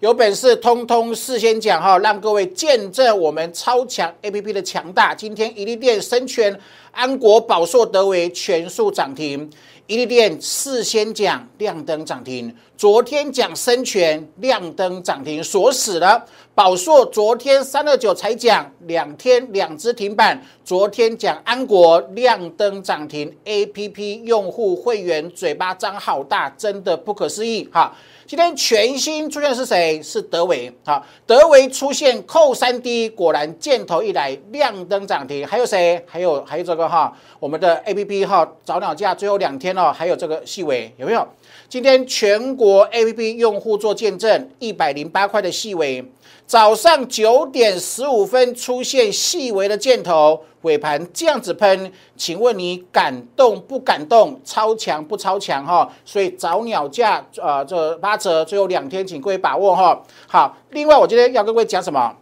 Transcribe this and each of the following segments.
有本事通通事先讲哈，让各位见证我们超强 A P P 的强大。今天一利电、生全、安国、宝硕、德维全数涨停。一利电事先讲亮灯涨停，昨天讲生全亮灯涨停锁死了。宝硕昨天三二九才讲，两天两只停板。昨天讲安国亮灯涨停，A P P 用户会员嘴巴张好大，真的不可思议哈。今天全新出现的是谁？是德维。好，德维出现扣三 D，果然箭头一来亮灯涨停。还有谁？还有还有这个哈，我们的 A P P 哈早鸟价最后两天哦，还有这个细微有没有？今天全国 A P P 用户做见证，一百零八块的细微。早上九点十五分出现细微的箭头，尾盘这样子喷，请问你感动不感动？超强不超强哈？所以早鸟价啊，这八折，最后两天，请各位把握哈。好，另外我今天要跟各位讲什么？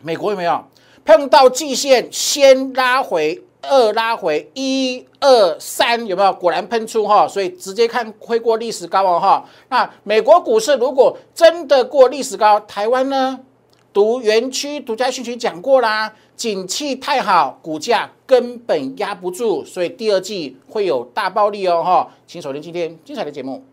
美国有没有碰到季线先拉回？二拉回一二三有没有？果然喷出哈，所以直接看会过历史高哦哈。那美国股市如果真的过历史高，台湾呢？读园区独家讯息讲过啦，景气太好，股价根本压不住，所以第二季会有大暴利哦哈。请锁定今天精彩的节目。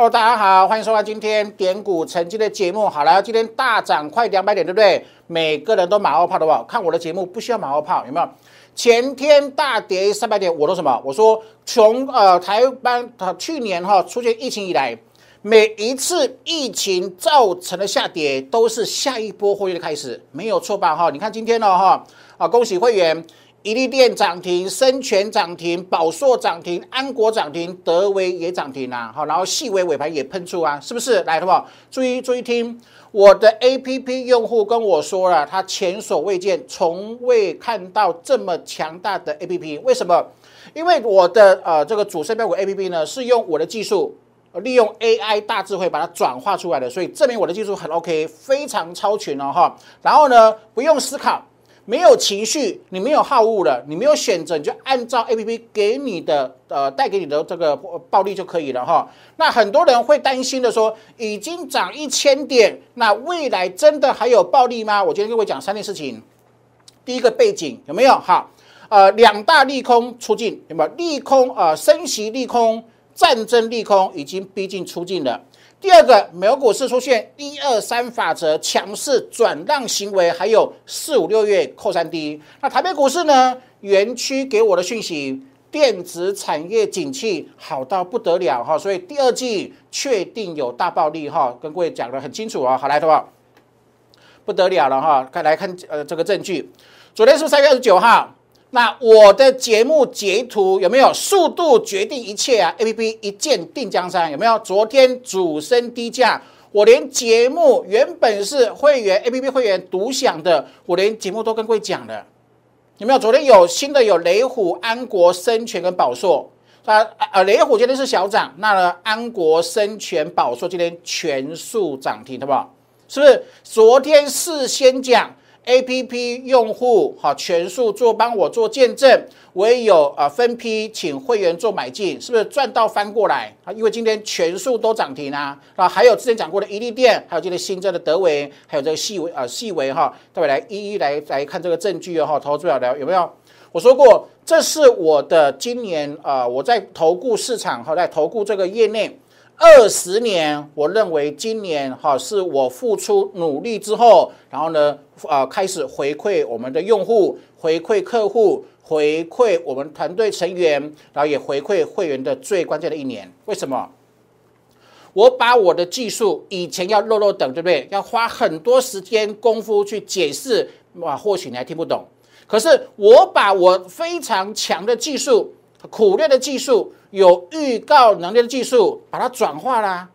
Hello，大家好，欢迎收看今天点股成绩的节目。好了，今天大涨快两百点，对不对？每个人都马后炮的话，看我的节目不需要马后炮，有没有？前天大跌三百点，我说什么？我说从呃台湾它去年哈出现疫情以来，每一次疫情造成的下跌，都是下一波获利的开始，没有错吧？哈，你看今天呢哈啊，恭喜会员。伊利电涨停，深全涨停，宝硕涨停，安国涨停，德威也涨停啊！好，然后细微尾盘也喷出啊，是不是？来，好不好？注意注意听，我的 A P P 用户跟我说了，他前所未见，从未看到这么强大的 A P P。为什么？因为我的呃这个主升标股 A P P 呢，是用我的技术，利用 A I 大智慧把它转化出来的，所以证明我的技术很 O K，非常超群哦哈。然后呢，不用思考。没有情绪，你没有好恶了，你没有选择，你就按照 A P P 给你的呃带给你的这个暴利就可以了哈。那很多人会担心的说，已经涨一千点，那未来真的还有暴利吗？我今天跟各位讲三件事情。第一个背景有没有？哈，呃，两大利空出尽，有没有？利空啊，升息利空，战争利空已经逼近出尽了。第二个，美国股市出现一二三法则强势转让行为，还有四五六月扣三低。那台北股市呢？园区给我的讯息，电子产业景气好到不得了哈，所以第二季确定有大暴利哈，跟各位讲的很清楚啊。好来，的话不得了了哈，看来看呃这个证据，昨天是三月二十九号。那我的节目截图有没有？速度决定一切啊！A P P 一键定江山有没有？昨天主升低价，我连节目原本是会员 A P P 会员独享的，我连节目都跟各位讲了，有没有？昨天有新的有雷虎、安国、生全跟宝硕啊啊！雷虎今天是小涨，那呢？安国、生全、宝硕今天全数涨停，好不好？是不是？昨天事先讲。A P P 用户好全数做帮我做见证，我也有啊分批请会员做买进，是不是赚到翻过来啊？因为今天全数都涨停啊，啊还有之前讲过的伊利店，还有今天新增的德维，还有这个细维啊细维哈，待会来一一来来看这个证据哈，投资表的有没有？我说过，这是我的今年啊我在投顾市场哈在投顾这个业内。二十年，我认为今年哈是我付出努力之后，然后呢，呃，开始回馈我们的用户，回馈客户，回馈我们团队成员，然后也回馈会员的最关键的一年。为什么？我把我的技术以前要漏漏等，对不对？要花很多时间功夫去解释，哇，或许你还听不懂。可是我把我非常强的技术。苦练的技术，有预告能力的技术，把它转化啦，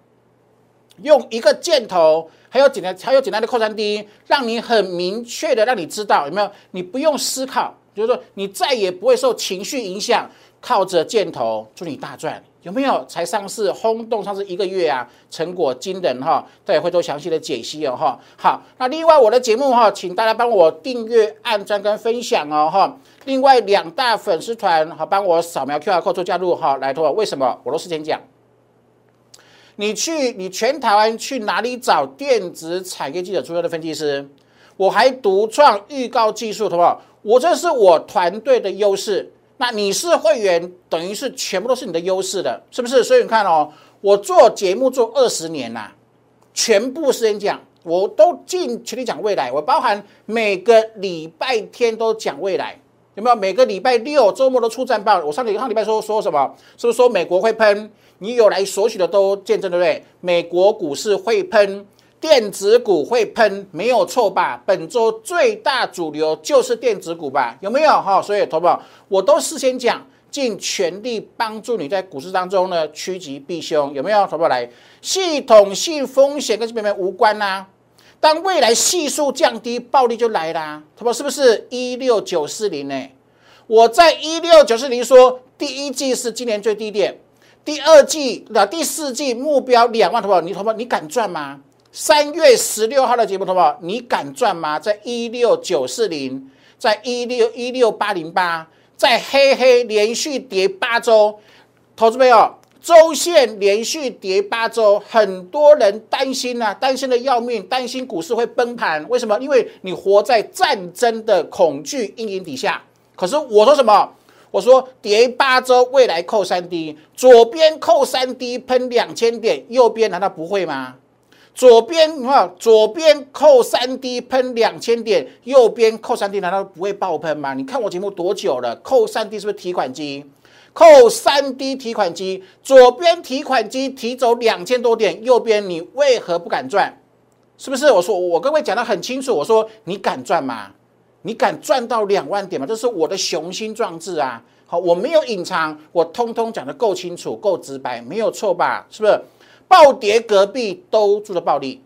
用一个箭头，还有简单，还有简单的扩散低让你很明确的让你知道有没有？你不用思考，就是说你再也不会受情绪影响，靠着箭头祝你大赚。有没有？才上市轰动上市一个月啊，成果惊人哈，待会做详细的解析哦哈。好，那另外我的节目哈，请大家帮我订阅、按赞跟分享哦哈。另外两大粉丝团好，帮我扫描 Q R code 做加入哈。来，托为什么？我都事先讲。你去，你全台湾去哪里找电子产业记者出身的分析师？我还独创预告技术，好不好？我这是我团队的优势。那你是会员，等于是全部都是你的优势的，是不是？所以你看哦，我做节目做二十年啦，全部时间讲，我都尽全力讲未来。我包含每个礼拜天都讲未来，有没有？每个礼拜六周末都出战报。我上礼上礼拜说说什么？是不是说美国会喷？你有来索取的都见证，对不对？美国股市会喷。电子股会喷，没有错吧？本周最大主流就是电子股吧？有没有哈？所以，投保我都事先讲，尽全力帮助你在股市当中呢趋吉避凶，有没有？投保来，系统性风险跟这边边无关呐。当未来系数降低，暴利就来啦。投保是不是一六九四零呢？我在一六九四零说，第一季是今年最低点，第二季的第四季目标两万，投保你投保你敢赚吗？三月十六号的节目，好不好？你敢赚吗？在一六九四零，在一六一六八零八，在黑黑连续跌八周，投资朋友，周线连续跌八周，很多人担心啊，担心的要命，担心股市会崩盘。为什么？因为你活在战争的恐惧阴影底下。可是我说什么？我说跌八周，未来扣三 D，左边扣三 D 喷两千点，右边难道不会吗？左边你看，左边扣三 D 喷两千点，右边扣三 D 难道不会爆喷吗？你看我节目多久了？扣三 D 是不是提款机？扣三 D 提款机，左边提款机提走两千多点，右边你为何不敢赚？是不是？我说我各位讲的很清楚，我说你敢赚吗？你敢赚到两万点吗？这是我的雄心壮志啊！好，我没有隐藏，我通通讲的够清楚、够直白，没有错吧？是不是？暴跌，隔壁都住着暴利，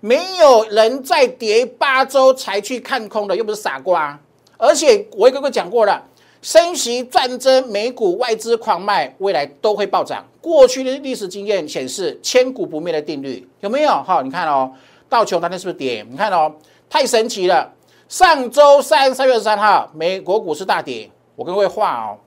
没有人在跌八周才去看空的，又不是傻瓜。而且我也跟各位讲过了，升息、战争、美股外资狂卖，未来都会暴涨。过去的历史经验显示，千古不灭的定律有没有？哈，你看哦，道琼当天是不是跌？你看哦，太神奇了。上周三三月十三号，美国股市大跌。我跟各位画哦，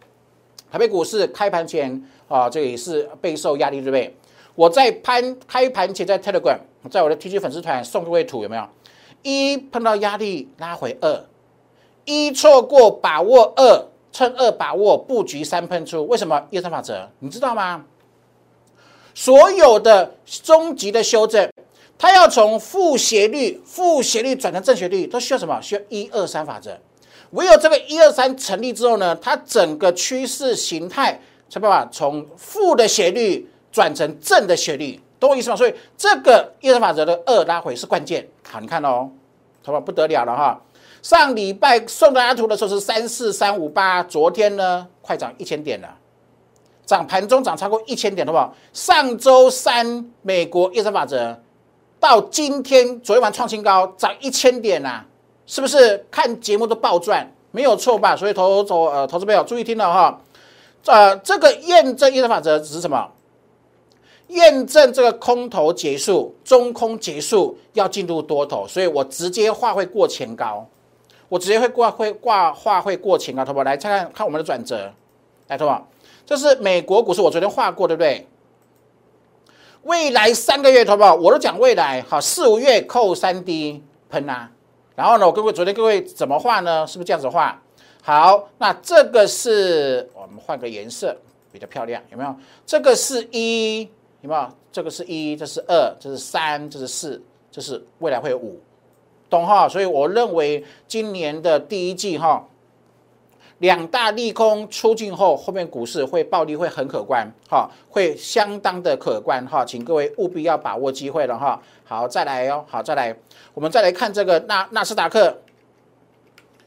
台北股市开盘前啊，这也是备受压力，对不对？我在盘开盘前在 Telegram，在我的 T G 粉丝团送各位图有没有？一碰到压力拉回二，一错过把握二，趁二把握布局三喷出。为什么一二三法则？你知道吗？所有的终极的修正，它要从负斜率、负斜率转成正斜率，都需要什么？需要一二三法则。唯有这个一二三成立之后呢，它整个趋势形态才办法从负的斜率。转成正的斜率，懂我意思吗？所以这个一二法则的二拉回是关键。好，你看哦，好吧，不得了了哈。上礼拜送大家图的时候是三四三五八，昨天呢快涨一千点了，涨盘中涨超过一千点，好不好？上周三美国一二法则到今天昨天晚创新高，涨一千点呐，是不是？看节目都爆赚，没有错吧？所以投投呃投资朋友注意听了哈，呃，这个验证一二法则只是什么？验证这个空头结束，中空结束，要进入多头，所以我直接画会过前高，我直接会挂会挂画会过前高，好不好？来看看看我们的转折，来，好不好？这是美国股市，我昨天画过，对不对？未来三个月，好不好？我都讲未来，好，四五月扣三 D 喷啊，然后呢，我各位昨天各位怎么画呢？是不是这样子画？好，那这个是我们换个颜色比较漂亮，有没有？这个是一。有没有？这个是一，这是二，这是三，这是四，这是未来会有五，懂哈？所以我认为今年的第一季哈，两大利空出尽后，后面股市会暴利会很可观哈，会相当的可观哈，请各位务必要把握机会了哈。好，再来哦，好，再来，我们再来看这个纳纳斯达克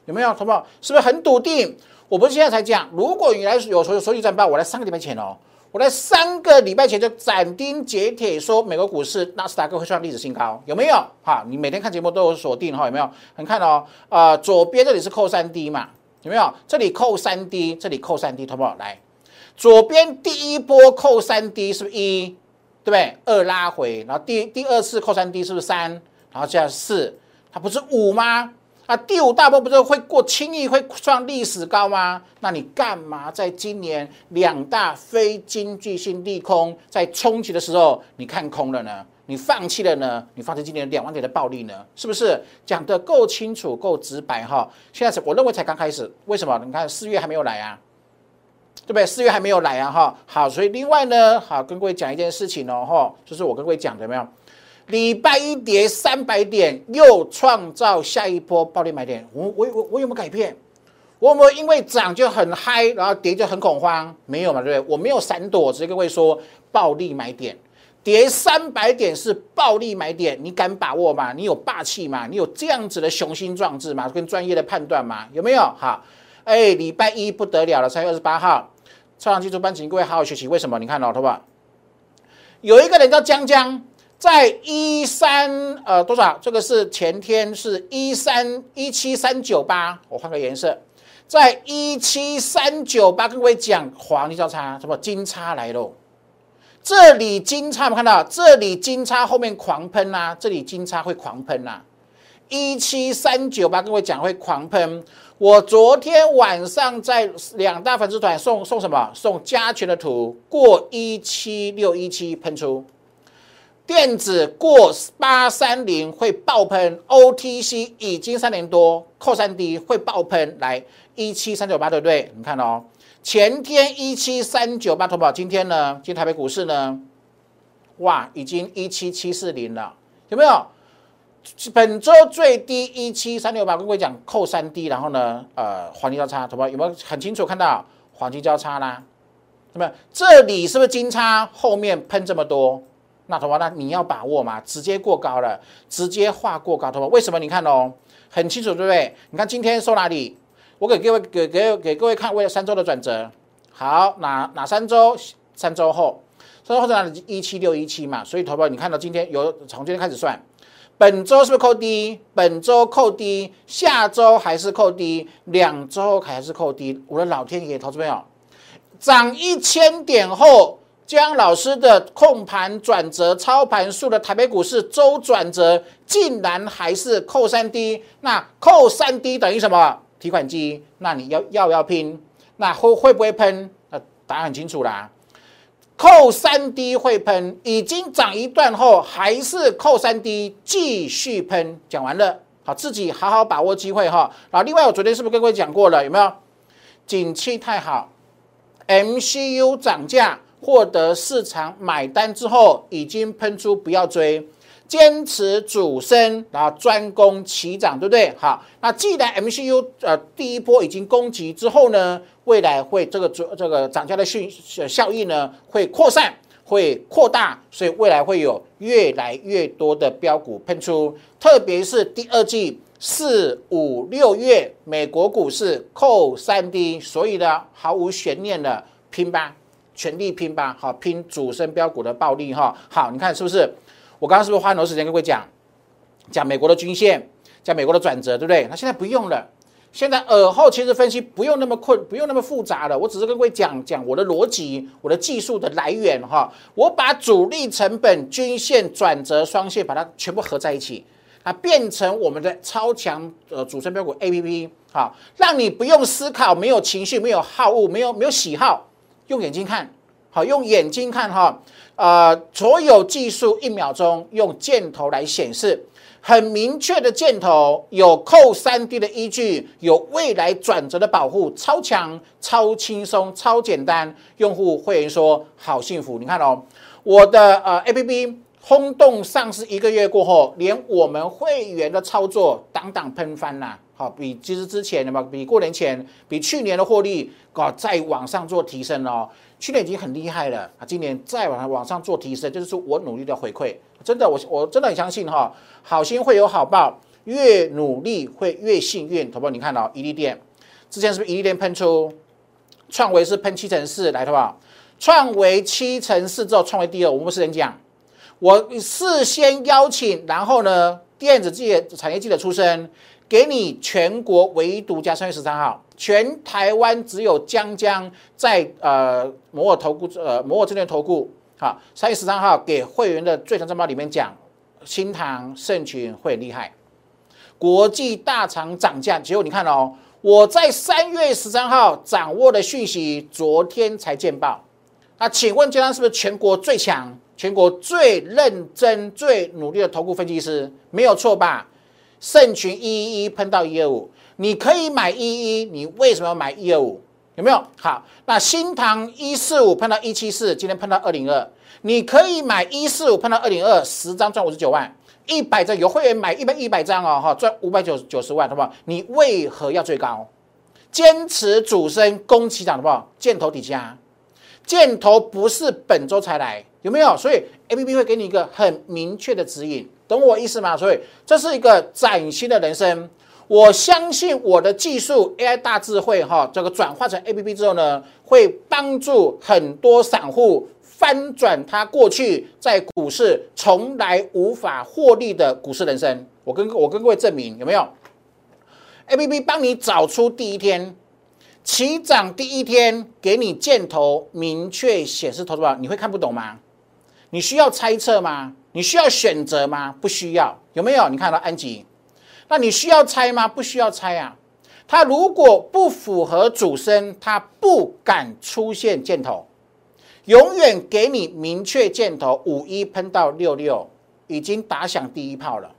有没有？同胞是不是很笃定？我不是现在才讲，如果你来有所有手续战报，我来三个礼拜前哦。我在三个礼拜前就斩钉截铁说，美国股市纳斯达克会创历史新高，有没有？哈，你每天看节目都有锁定哈，有没有？很看哦，呃，左边这里是扣三 D 嘛，有没有？这里扣三 D，这里扣三 D，好不好？来，左边第一波扣三 D 是不是一？对不对？二拉回，然后第第二次扣三 D 是不是三？然后这样四，它不是五吗？啊，第五大波不是会过轻易会创历史高吗？那你干嘛在今年两大非经济性利空在冲击的时候，你看空了呢？你放弃了呢？你放弃今年两万点的暴利呢？是不是讲得够清楚、够直白哈？现在是我认为才刚开始，为什么？你看四月还没有来啊，对不对？四月还没有来啊哈。好，所以另外呢，好跟各位讲一件事情哦哈，就是我跟各位讲的没有？礼拜一跌三百点，又创造下一波暴利买点。我我我我有没有改变？我有没有因为涨就很嗨，然后跌就很恐慌？没有嘛，对不对？我没有闪躲，直接跟各位说暴利买点，跌三百点是暴利买点，你敢把握吗？你有霸气吗？你有这样子的雄心壮志吗？跟专业的判断吗？有没有？好，哎，礼拜一不得了了，三月二十八号，超长技术班，请各位好好学习。为什么？你看，老头吧，有一个人叫江江。在一三呃多少？这个是前天是一三一七三九八，我换个颜色，在一七三九八，各位讲黄金交叉，什么金叉来喽？这里金叉，有没有看到这里金叉后面狂喷呐，这里金叉会狂喷呐，一七三九八，各位讲会狂喷。我昨天晚上在两大粉丝团送送什么？送加权的图，过一七六一七喷出。电子过八三零会爆喷，OTC 已经三年多，扣三 D 会爆喷，来一七三九八对不对？你看哦，前天一七三九八投保，今天呢，今天台北股市呢，哇，已经一七七四零了，有没有？本周最低一七三六八，跟各位讲扣三 D，然后呢，呃，黄金交叉投保有没有很清楚看到黄金交叉啦？那么这里是不是金叉？后面喷这么多？那头发那你要把握嘛，直接过高了，直接画过高头发，为什么？你看哦，很清楚，对不对？你看今天收哪里？我给各位给给给各位看，为了三周的转折。好，哪哪三周？三周后，三周后在哪里？一七六一七嘛。所以头发你看到今天有从今天开始算，本周是不是扣低？本周扣低，下周还是扣低，两周还是扣低。我的老天爷，投资朋友，涨一千点后。江老师的控盘转折操盘术的台北股市周转折竟然还是扣三 D，那扣三 D 等于什么？提款机？那你要要不要拼？那会会不会喷？那答案很清楚啦，扣三 D 会喷，已经涨一段后还是扣三 D 继续喷。讲完了，好，自己好好把握机会哈。啊，另外我昨天是不是跟各位讲过了？有没有？景气太好，MCU 涨价。获得市场买单之后，已经喷出不要追，坚持主升，然后专攻齐涨，对不对？好，那既然 MCU 呃第一波已经攻击之后呢，未来会这个主这个涨价的讯效益呢会扩散，会扩大，所以未来会有越来越多的标股喷出，特别是第二季四五六月美国股市扣三 D，所以呢毫无悬念的拼吧。全力拼吧，好拼主升标股的暴利哈。好，你看是不是？我刚刚是不是花很多时间跟各位讲，讲美国的均线，讲美国的转折，对不对？那现在不用了，现在耳后其实分析不用那么困，不用那么复杂了。我只是跟各位讲讲我的逻辑，我的技术的来源哈。我把主力成本、均线、转折、双线，把它全部合在一起，啊，变成我们的超强呃主升标股 A P P，好，让你不用思考，没有情绪，没有好恶，没有没有喜好。用眼睛看，好，用眼睛看哈，呃，所有技术一秒钟用箭头来显示，很明确的箭头，有扣三 D 的依据，有未来转折的保护，超强、超轻松、超简单，用户会员说好幸福。你看哦，我的呃 APP 轰动上市一个月过后，连我们会员的操作当当喷翻啦。好，比其实之前的嘛，比过年前，比去年的获利，搞再往上做提升哦。去年已经很厉害了啊，今年再往往上做提升，就是说我努力的回馈。真的，我我真的很相信哈，好心会有好报，越努力会越幸运。好不好？你看到伊利店之前是不是伊利店喷出，创维是喷七成四来，好不好？创维七成四之后，创维第二，我们不是人讲，我事先邀请，然后呢，电子业产业记者出身。给你全国唯独家三月十三号，全台湾只有江江在呃摩尔投顾呃摩尔证券投顾，好，三月十三号给会员的最强战报里面讲，新塘盛群会很厉害，国际大厂涨价，结果你看哦，我在三月十三号掌握的讯息，昨天才见报，那请问江江是不是全国最强、全国最认真、最努力的投顾分析师？没有错吧？盛群一一一喷到一二五，你可以买一一，你为什么要买一二五？有没有？好，那新塘一四五喷到一七四，今天喷到二零二，你可以买一四五喷到二零二，十张赚五十九万，一百张有会员买一百一百张哦，哈，赚五百九九十万，好不好？你为何要最高？坚持主升攻起涨，好不好？箭头底下，箭头不是本周才来，有没有？所以 A P P 会给你一个很明确的指引。懂我意思吗？所以这是一个崭新的人生。我相信我的技术 AI 大智慧哈，这个转化成 APP 之后呢，会帮助很多散户翻转他过去在股市从来无法获利的股市人生。我跟我跟各位证明有没有？APP 帮你找出第一天起涨第一天，给你箭头明确显示投资宝，你会看不懂吗？你需要猜测吗？你需要选择吗？不需要，有没有？你看到安吉，那你需要猜吗？不需要猜啊。它如果不符合主升，它不敢出现箭头，永远给你明确箭头。五一喷到六六，已经打响第一炮了，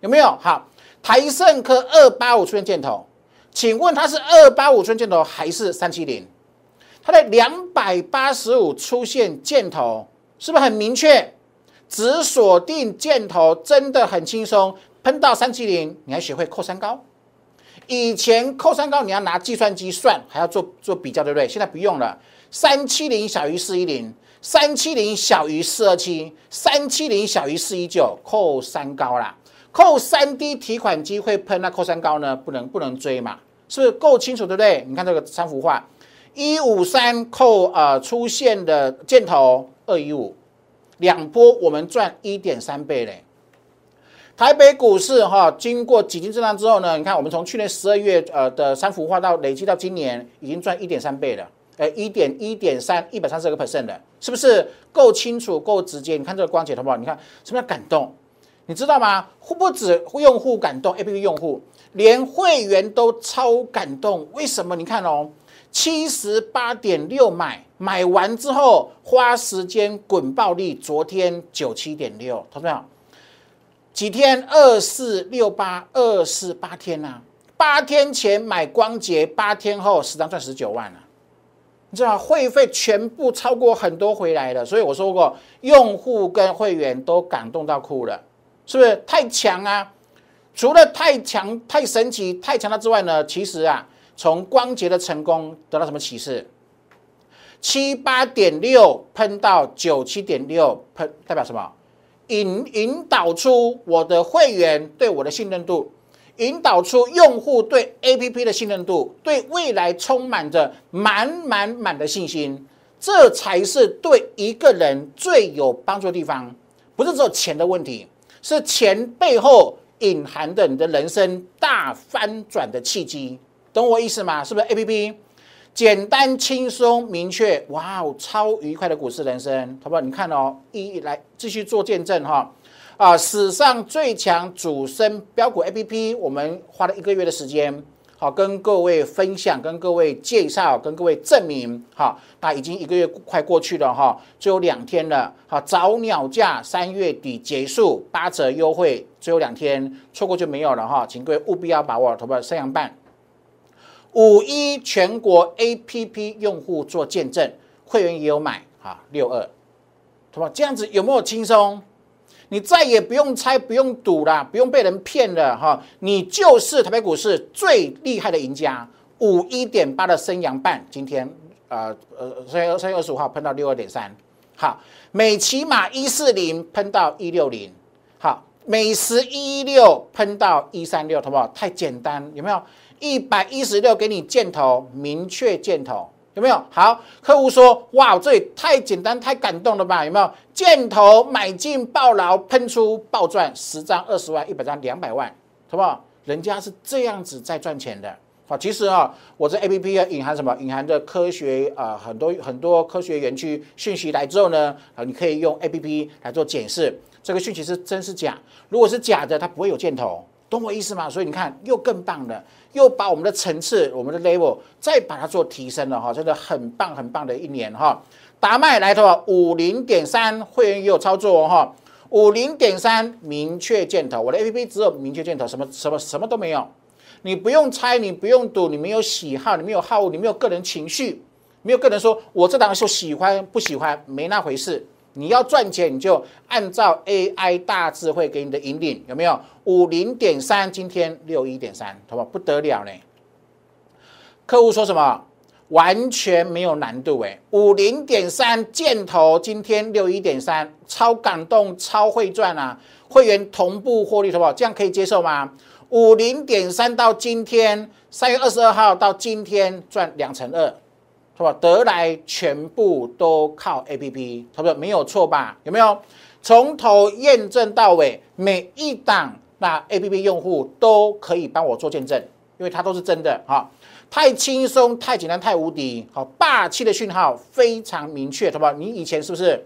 有没有？好，台盛科二八五出现箭头，请问它是二八五出现箭头还是三七零？它的两百八十五出现箭头，是不是很明确？只锁定箭头真的很轻松，喷到三七零，你还学会扣三高。以前扣三高你要拿计算机算，还要做做比较，对不对？现在不用了，三七零小于四一零，三七零小于四二七，三七零小于四一九，扣三高啦。扣三低提款机会喷，那扣三高呢？不能不能追嘛？是不是够清楚，对不对？你看这个三幅画，一五三扣呃出现的箭头二一五。两波我们赚一点三倍嘞！台北股市哈，经过几经震荡之后呢，你看我们从去年十二月呃的三幅画到累计到今年，已经赚一点三倍了，呃一点一点三一百三十个 percent 的，是不是够清楚够直接？你看这个光解好不好？你看什么叫感动？你知道吗？不不止用户感动，A P P 用户连会员都超感动。为什么？你看哦。七十八点六买买完之后花时间滚暴利，昨天九七点六，同志们，几天二四六八二四八天呐，八天前买光洁，八天后十张赚十九万了，你知道会费全部超过很多回来了，所以我说过，用户跟会员都感动到哭了，是不是太强啊？除了太强、太神奇、太强大之外呢，其实啊。从光洁的成功得到什么启示？七八点六喷到九七点六喷，代表什么？引引导出我的会员对我的信任度，引导出用户对 A P P 的信任度，对未来充满着满满满的信心。这才是对一个人最有帮助的地方，不是只有钱的问题，是钱背后隐含的你的人生大翻转的契机。懂我意思吗？是不是 A P P 简单轻松明确？哇哦，超愉快的股市人生，好不好？你看哦，一来继续做见证哈啊！史上最强主升标股 A P P，我们花了一个月的时间，好跟各位分享，跟各位介绍，跟各位证明。好，那已经一个月快过去了哈，最后两天了。好，早鸟价三月底结束，八折优惠，最后两天错过就没有了哈，请各位务必要把握，好不好？三阳半。五一全国 A P P 用户做见证，会员也有买啊，六二，好吧？这样子有没有轻松？你再也不用猜，不用赌了，不用被人骗了哈，你就是台北股市最厉害的赢家。五一点八的升阳半，今天呃呃三月三月二十五号喷到六二点三，好，美骑马一四零喷到一六零，好，美食一一六喷到一三六，好不好？太简单，有没有？一百一十六给你箭头，明确箭头有没有？好，客户说哇，这也太简单太感动了吧？有没有箭头买进爆牢喷出爆赚十张二十万一百张两百万，好不好？人家是这样子在赚钱的。好，其实啊，我这 A P P 啊，隐含什么？隐含着科学啊，很多很多科学园区讯息来之后呢，啊，你可以用 A P P 来做检视，这个讯息是真是假。如果是假的，它不会有箭头，懂我意思吗？所以你看，又更棒的，又把我们的层次、我们的 level 再把它做提升了哈，真的很棒很棒的一年哈。达麦来头五零点三会员也有操作哦哈，五零点三明确箭头，我的 A P P 只有明确箭头，什么什么什么都没有。你不用猜，你不用赌，你没有喜好，你没有好恶，你没有个人情绪，没有个人说我这档就喜欢不喜欢，没那回事。你要赚钱，你就按照 AI 大智慧给你的引领，有没有？五零点三，今天六一点三，好不好？不得了呢。客户说什么？完全没有难度诶，五零点三箭头，今天六一点三，超感动，超会赚啊！会员同步获利，好不好？这样可以接受吗？五零点三到今天三月二十二号到今天赚两成二，是吧？得来全部都靠 A P P，差不多没有错吧？有没有？从头验证到尾，每一档那 A P P 用户都可以帮我做见证，因为它都是真的哈。太轻松、太简单、太无敌，好霸气的讯号非常明确，好不好？你以前是不是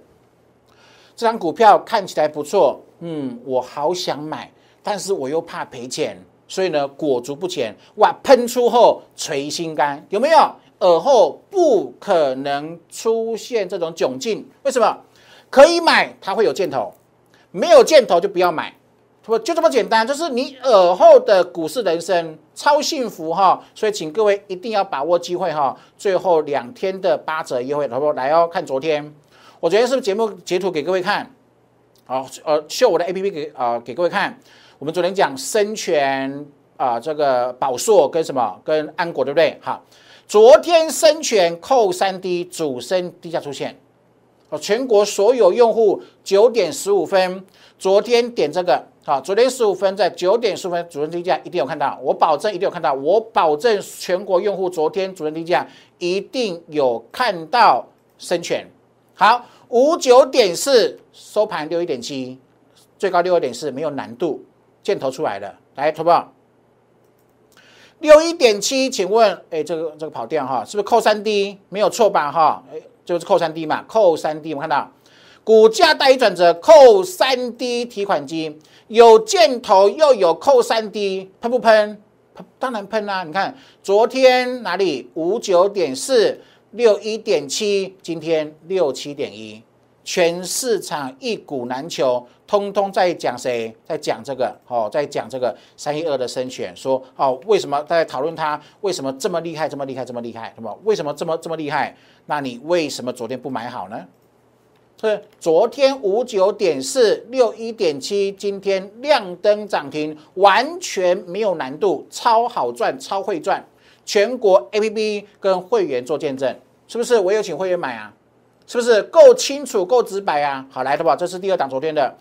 这张股票看起来不错？嗯，我好想买。但是我又怕赔钱，所以呢裹足不前。哇，喷出后垂心肝，有没有？耳后不可能出现这种窘境，为什么？可以买，它会有箭头；没有箭头就不要买，不就这么简单？就是你耳后的股市人生超幸福哈！所以请各位一定要把握机会哈！最后两天的八折优惠，好不来哦？看昨天，我昨天是不是节目截图给各位看？好，呃，秀我的 A P P 给啊给各位看。我们昨天讲深全啊，这个宝硕跟什么跟安国对不对？好，昨天深全扣三 D 主升低价出现，哦，全国所有用户九点十五分，昨天点这个，好，昨天十五分在九点十五分主升低价一定有看到，我保证一定有看到，我保证全国用户昨天主升低价一定有看到深全。好，五九点四收盘六一点七，最高六二点四没有难度。箭头出来了，来，投保六一点七，请问，哎，这个这个跑掉哈，是不是扣三 D？没有错吧？哈，哎，就是扣三 D 嘛，扣三 D，我看到股价大于转折，扣三 D 提款机有箭头又有扣三 D，喷不喷？喷，当然喷啦！你看昨天哪里五九点四，六一点七，今天六七点一。全市场一股难求，通通在讲谁？在讲这个哦，在讲这个三一二的升选，说哦，为什么大家讨论它？为什么这么厉害？这么厉害？这么厉害？什么？为什么这么这么厉害？那你为什么昨天不买好呢？是昨天五九点四六一点七，今天亮灯涨停，完全没有难度，超好赚，超会赚，全国 A P P 跟会员做见证，是不是？我有请会员买啊。是不是够清楚、够直白啊？好，来的吧，这是第二档，昨天的，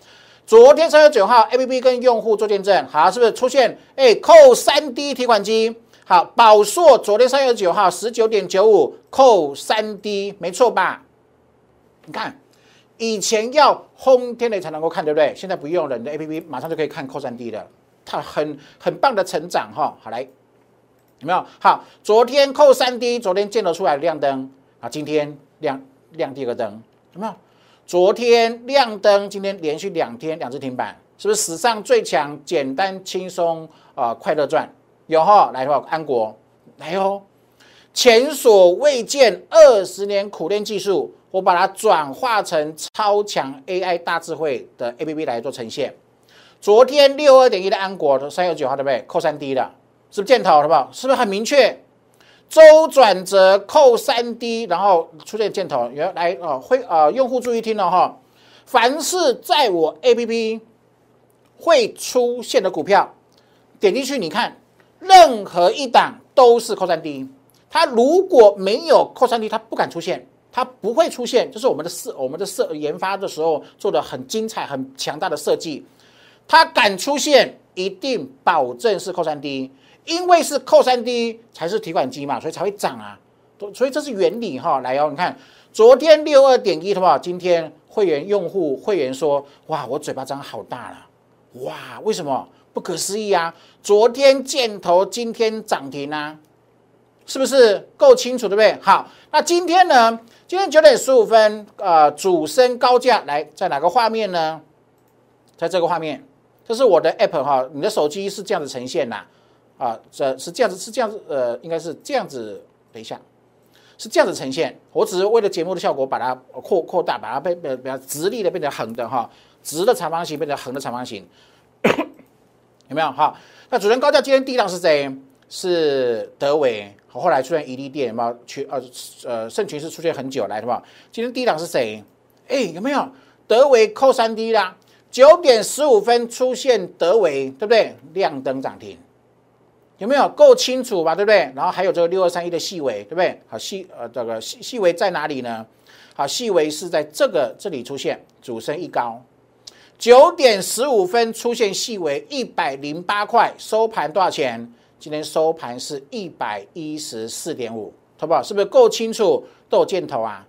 昨天三月九号，A P P 跟用户做见证，好，是不是出现？哎，扣三 D 提款机，好，宝硕昨天三月九号十九点九五扣三 D，没错吧？你看，以前要轰天雷才能够看，对不对？现在不用了，你的 A P P 马上就可以看扣三 D 的，它很很棒的成长哈。好，来有没有？好，昨天扣三 D，昨天见得出来亮灯啊，今天亮。亮第二个灯有没有？昨天亮灯，今天连续两天两只停板，是不是史上最强、简单、轻松啊？快乐赚有哈？来的话，安国来哦，前所未见，二十年苦练技术，我把它转化成超强 AI 大智慧的 APP 来做呈现。昨天六二点一的安国，三月九号对不对？扣三 D 的，是不是箭头？好不好？是不是很明确？周转折扣三 D，然后出现箭头，原来啊会啊，用户注意听了哈，凡是在我 APP 会出现的股票，点进去你看，任何一档都是扣三 D，它如果没有扣三 D，它不敢出现，它不会出现，就是我们的设我们的设研发的时候做的很精彩、很强大的设计，它敢出现，一定保证是扣三 D。因为是扣三 D 才是提款机嘛，所以才会涨啊，所以这是原理哈。来哦，你看昨天六二点一，好不好？今天会员用户会员说，哇，我嘴巴张好大了，哇，为什么？不可思议啊！昨天箭头，今天涨停啊，是不是够清楚，对不对？好，那今天呢？今天九点十五分，呃，主升高价来在哪个画面呢？在这个画面，这是我的 app 哈，你的手机是这样子呈现呐，啊这是这样子，是这样子，呃，应该是这样子。等一下，是这样子呈现。我只是为了节目的效果，把它扩扩大，把它变变变直立的变成横的哈，直的长方形变成横的长方形，有没有？哈，那主人高价今天第一档是谁？是德伟。后来出现一利电，有群呃呃盛群是出现很久来的吧？今天第一档是谁？哎，有没有德维扣三 D 啦？九点十五分出现德维，对不对？亮灯涨停，有没有够清楚吧？对不对？然后还有这个六二三一的细微，对不对？好细呃这个细细微在哪里呢？好细微是在这个这里出现，主升一高，九点十五分出现细微一百零八块，收盘多少钱？今天收盘是一百一十四点五，好不好？是不是够清楚？都有箭头啊，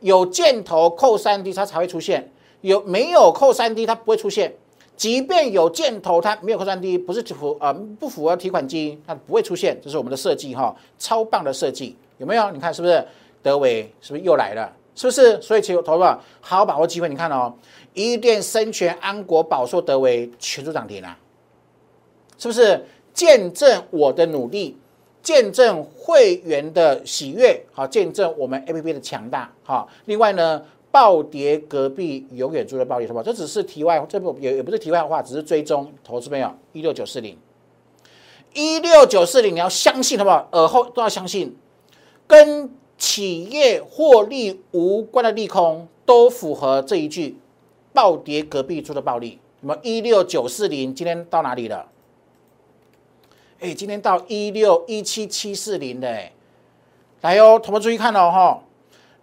有箭头扣三 D 它才会出现，有没有扣三 D 它不会出现。即便有箭头，它没有扣三 D，不是符呃不符合提款机，它不会出现。这是我们的设计哈，超棒的设计，有没有？你看是不是？德维是不是又来了？是不是？所以请投保好好把握机会。你看哦，一电、生全、安国、宝硕、德维全数涨停了，是不是？见证我的努力，见证会员的喜悦，好，见证我们 A P P 的强大，好。另外呢，暴跌隔壁永远住的暴利，好不好？这只是题外，这不也也不是题外话，只是追踪投资朋友一六九四零，一六九四零，你要相信，好不好？耳后都要相信，跟企业获利无关的利空都符合这一句，暴跌隔壁住的暴利。那么一六九四零今天到哪里了？哎，今天到一六一七七四零的，哎，来哦，同学注意看哦，哈，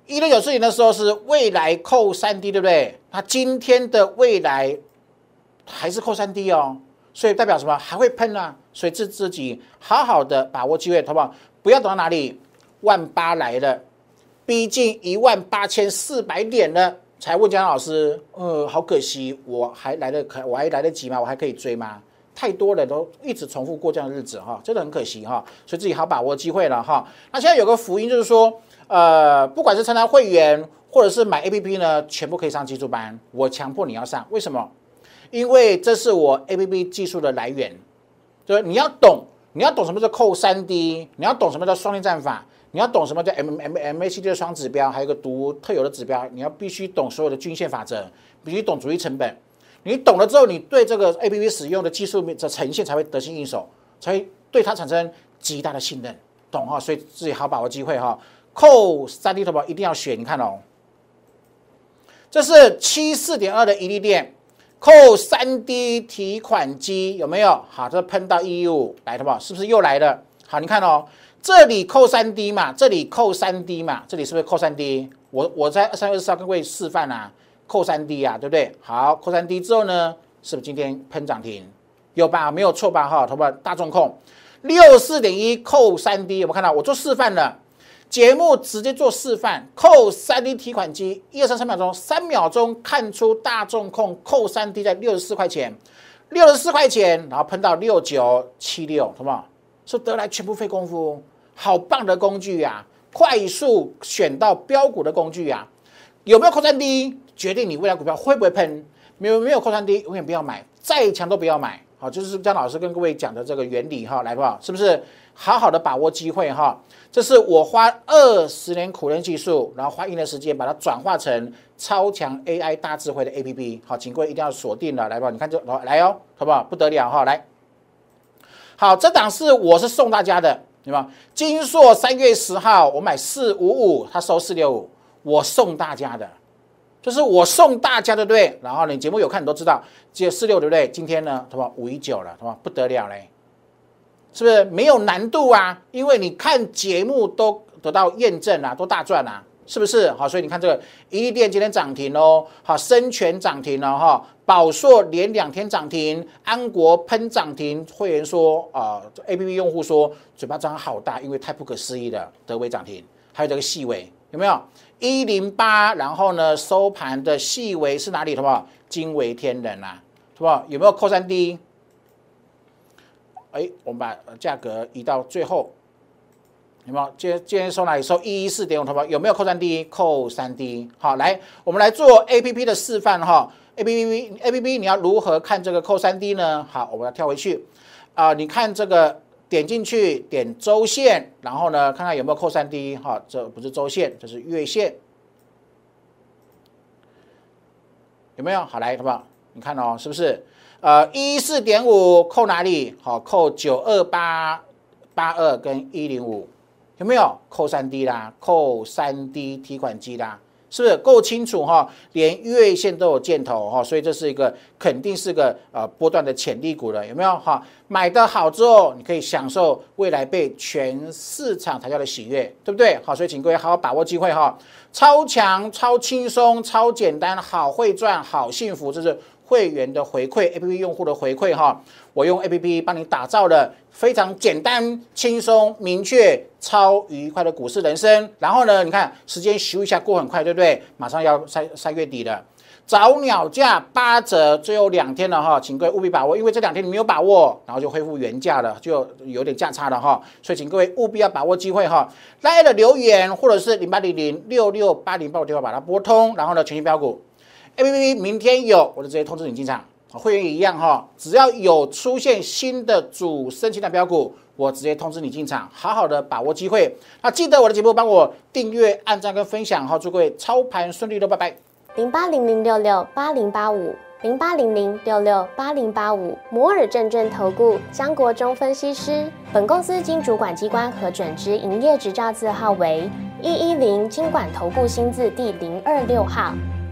一六九四零的时候是未来扣三 D，对不对？那今天的未来还是扣三 D 哦，所以代表什么？还会喷啊，所以自自己好好的把握机会，好不好？不要等到哪里万八来了，逼近一万八千四百点了，才问江老师，呃，好可惜，我还来得可，我还来得及吗？我还可以追吗？太多了，都一直重复过这样的日子哈，真的很可惜哈，所以自己好把握机会了哈。那现在有个福音就是说，呃，不管是参加会员或者是买 A P P 呢，全部可以上技术班，我强迫你要上，为什么？因为这是我 A P P 技术的来源，就是你要懂，你要懂什么叫扣三 D，你要懂什么叫双链战法，你要懂什么叫 M M M A C D 的双指标，还有个独特有的指标，你要必须懂所有的均线法则，必须懂主力成本。你懂了之后，你对这个 A P P 使用的技术面的呈现才会得心应手，才会对它产生极大的信任，懂哈？所以自己好把握机会哈。扣三 D 头保一定要选，你看哦，这是七四点二的一利电，扣三 D 提款机有没有？好，这喷到一五来的吧？是不是又来了？好，你看哦，这里扣三 D 嘛，这里扣三 D 嘛，这里是不是扣三 D？我我在三月二十号跟各位示范啊。扣三 D 啊，对不对？好，扣三 D 之后呢，是不是今天喷涨停？有吧？没有错吧？哈，同学们，大众控六四点一扣三 D，有没有看到？我做示范了，节目直接做示范，扣三 D 提款机，一二三三秒钟，三秒钟看出大众控扣三 D 在六十四块钱，六十四块钱，然后喷到六九七六，好不好？是得来全部费功夫，好棒的工具呀！快速选到标股的工具呀！有没有扣三 D？决定你未来股票会不会喷，没有没有扣三 D，，永远不要买，再强都不要买。好，就是姜老师跟各位讲的这个原理哈，来不好？是不是？好好的把握机会哈。这是我花二十年苦练技术，然后花一年时间把它转化成超强 AI 大智慧的 APP。好，请各位一定要锁定了，来吧？你看这来哦，好不好？不得了哈，来。好，这档是我是送大家的，对吧？金硕三月十号我买四五五，他收四六五，我送大家的。就是我送大家的对，然后你节目有看你都知道，只有四六对不对？今天呢，什么五一九了，什么不得了嘞？是不是没有难度啊？因为你看节目都得到验证啊，都大赚啊，是不是？好，所以你看这个一电今天涨停哦，好，深全涨停了哈，宝硕连两天涨停，安国喷涨停，会员说啊，A P P 用户说嘴巴张好大，因为太不可思议了，德威涨停，还有这个细微有没有？一零八，然后呢，收盘的细微是哪里？好不好？惊为天人啊，是不？有没有扣三 D？哎，我们把价格移到最后，有没有？今今天收哪里？收一一四点五，头发有没有扣三 D？扣三 D。好，来，我们来做 A P P 的示范哈。A P P A P P，你要如何看这个扣三 D 呢？好，我们要跳回去啊，你看这个点进去，点周线，然后呢，看看有没有扣三 D。哈，这不是周线，这是月线，有没有？好，来，好不好？你看哦，是不是？呃，一四点五扣哪里？好，扣九二八八二跟一零五，有没有？扣三 D 啦，扣三 D 提款机啦，是不是够清楚哈？连月线都有箭头哈，所以这是一个肯定是个呃波段的潜力股了，有没有哈？买的好之后，你可以享受未来被全市场抬轿的喜悦，对不对？好，所以请各位好好把握机会哈，超强、超轻松、超简单，好会赚，好幸福，这是。会员的回馈，A P P 用户的回馈哈，我用 A P P 帮你打造了非常简单、轻松、明确、超愉快的股市人生。然后呢，你看时间咻一下过很快，对不对？马上要三三月底了，早鸟价八折，最后两天了哈，请各位务必把握，因为这两天你没有把握，然后就恢复原价了，就有点价差了哈。所以请各位务必要把握机会哈，大家的留言或者是零八零零六六八零八我电话把它拨通，然后呢，全新标股。A P P 明天有，我就直接通知你进场。会员也一样哈，只要有出现新的主升级的标股，我直接通知你进场，好好的把握机会。那记得我的节目帮我订阅、按赞跟分享哈，祝各位操盘顺利喽，拜拜。零八零零六六八零八五，零八零零六六八零八五，摩尔证券投顾江国忠分析师。本公司经主管机关核准之营业执照字号为一一零金管投顾新字第零二六号。